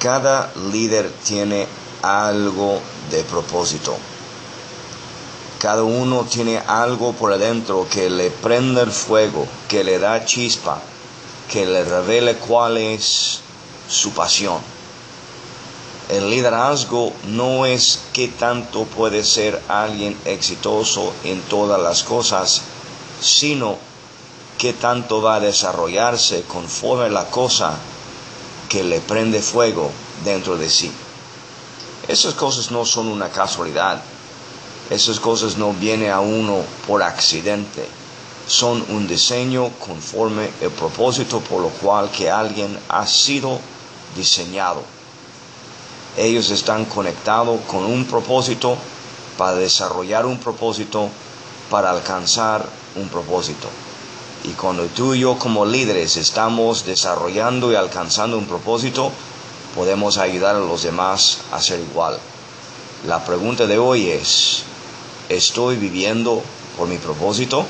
Cada líder tiene algo de propósito. Cada uno tiene algo por adentro que le prende el fuego, que le da chispa, que le revele cuál es su pasión. El liderazgo no es qué tanto puede ser alguien exitoso en todas las cosas, sino qué tanto va a desarrollarse conforme la cosa que le prende fuego dentro de sí. Esas cosas no son una casualidad. Esas cosas no vienen a uno por accidente. Son un diseño conforme el propósito por lo cual que alguien ha sido diseñado. Ellos están conectados con un propósito para desarrollar un propósito, para alcanzar un propósito. Y cuando tú y yo como líderes estamos desarrollando y alcanzando un propósito, podemos ayudar a los demás a ser igual. La pregunta de hoy es, ¿estoy viviendo por mi propósito?